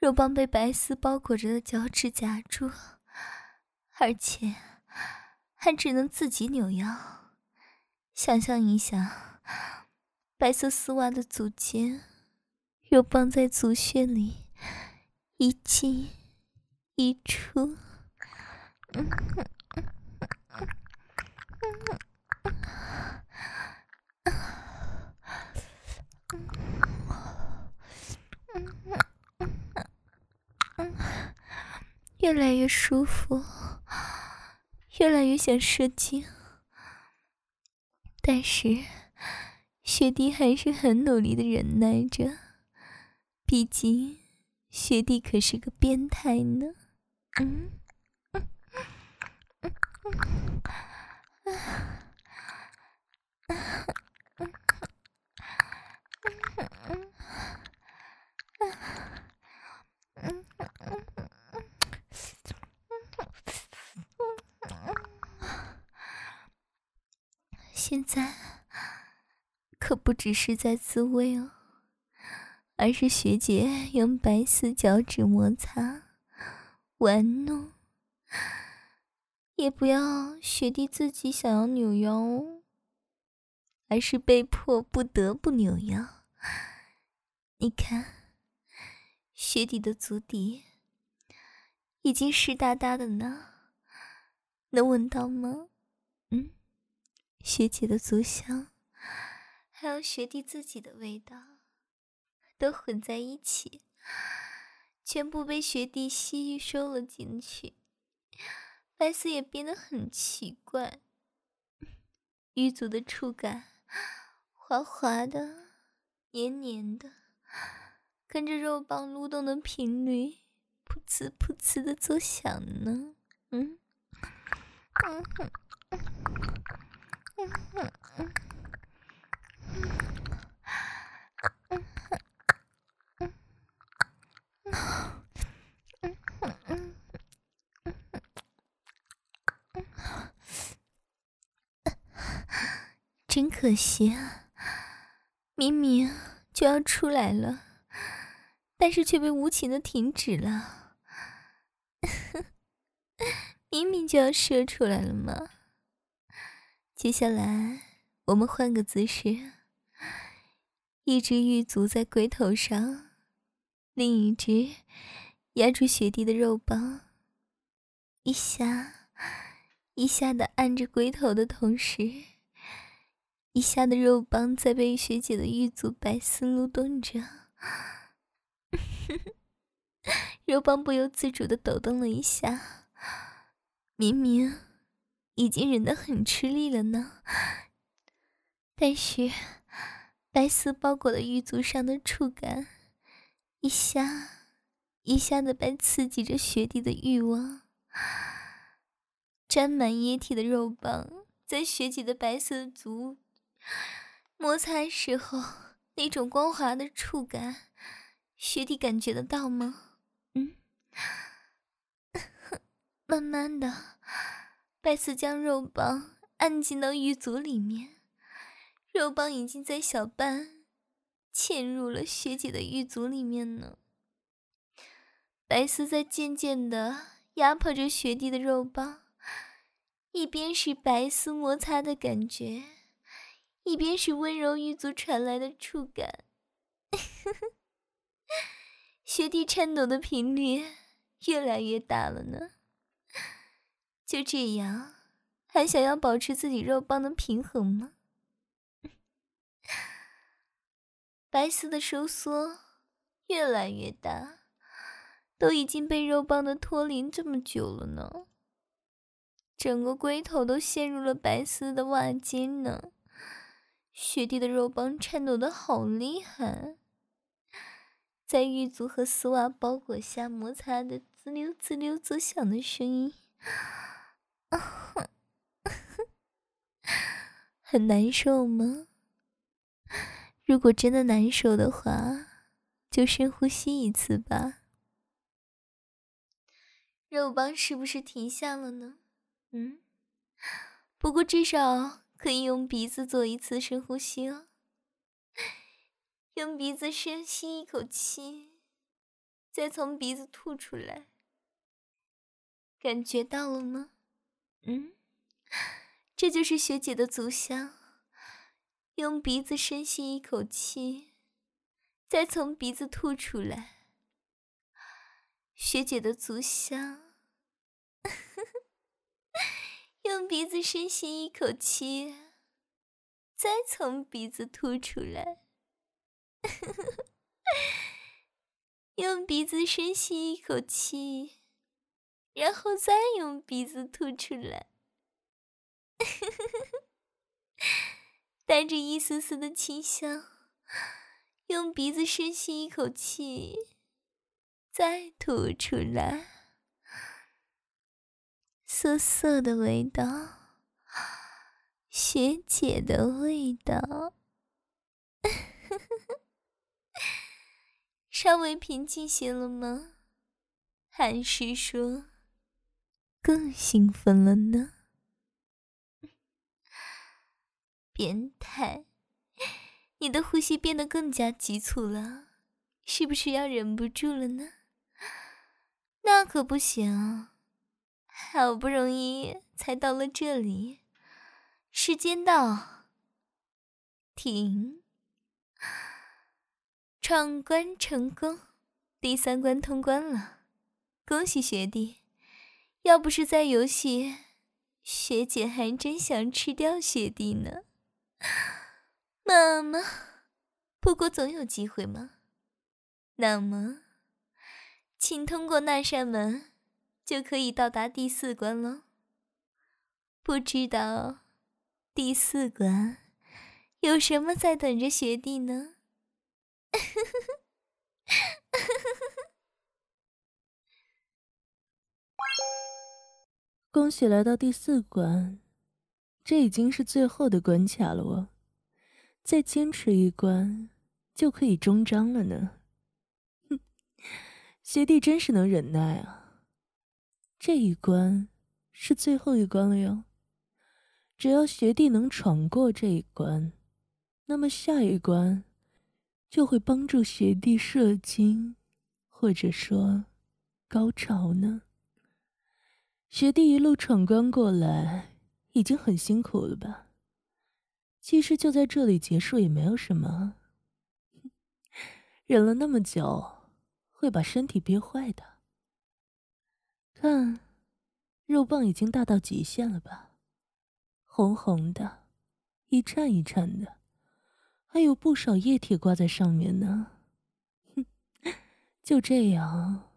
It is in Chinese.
肉棒被白丝包裹着的脚趾夹住，而且还只能自己扭腰。想象一下，白色丝袜的足尖，肉棒在足穴里一进一出。越来越舒服，越来越想射精，但是学弟还是很努力的忍耐着，毕竟学弟可是个变态呢。嗯。现在可不只是在自慰哦，而是学姐用白丝脚趾摩擦、玩弄，也不要学弟自己想要扭腰哦，而是被迫不得不扭腰。你看，学弟的足底已经湿哒哒的呢，能闻到吗？嗯。学姐的足香，还有学弟自己的味道，都混在一起，全部被学弟吸收了进去。白丝也变得很奇怪，玉足的触感滑滑的、黏黏的，跟着肉棒蠕动的频率，噗呲噗呲的作响呢。嗯，嗯哼。真可惜啊！明明就要出来了，但是却被无情的停止了。明明就要射出来了嘛！接下来，我们换个姿势，一只玉足在龟头上，另一只压住雪地的肉棒，一下一下的按着龟头的同时，一下的肉棒在被学姐的玉足白丝撸动着，肉棒不由自主的抖动了一下，明明。已经忍得很吃力了呢，但是白丝包裹的玉足上的触感，一下一下的在刺激着雪弟的欲望。沾满液体的肉棒在雪姐的白色足摩擦时候，那种光滑的触感，雪弟感觉得到吗？嗯，慢慢的。白丝将肉棒按进到玉足里面，肉棒已经在小半嵌入了学姐的玉足里面呢。白丝在渐渐的压迫着学弟的肉棒，一边是白丝摩擦的感觉，一边是温柔玉足传来的触感。学弟颤抖的频率越来越大了呢。就这样，还想要保持自己肉棒的平衡吗？白丝的收缩越来越大，都已经被肉棒的脱离这么久了呢。整个龟头都陷入了白丝的袜尖呢。雪地的肉棒颤抖的好厉害，在玉足和丝袜包裹下摩擦的滋溜滋溜作响的声音。很难受吗？如果真的难受的话，就深呼吸一次吧。肉棒是不是停下了呢？嗯，不过至少可以用鼻子做一次深呼吸哦。用鼻子深吸一口气，再从鼻子吐出来。感觉到了吗？嗯，这就是学姐的足香。用鼻子深吸一口气，再从鼻子吐出来。学姐的足香。用鼻子深吸一口气，再从鼻子吐出来。用鼻子深吸一口气，然后再用鼻子吐出来。带着一丝丝的清香，用鼻子深吸一口气，再吐出来。涩涩的味道，学姐的味道，稍微平静些了吗？还是说更兴奋了呢？变态，你的呼吸变得更加急促了，是不是要忍不住了呢？那可不行。好不容易才到了这里，时间到，停，闯关成功，第三关通关了，恭喜学弟！要不是在游戏，学姐还真想吃掉学弟呢。妈妈，不过总有机会嘛。那么，请通过那扇门。就可以到达第四关了。不知道第四关有什么在等着学弟呢？呵 呵恭喜来到第四关，这已经是最后的关卡了哦，再坚持一关就可以终章了呢。哼，学弟真是能忍耐啊！这一关是最后一关了哟，只要学弟能闯过这一关，那么下一关就会帮助学弟射精，或者说高潮呢。学弟一路闯关过来，已经很辛苦了吧？其实就在这里结束也没有什么，忍了那么久，会把身体憋坏的。看，肉棒已经大到极限了吧？红红的，一颤一颤的，还有不少液体挂在上面呢。哼，就这样，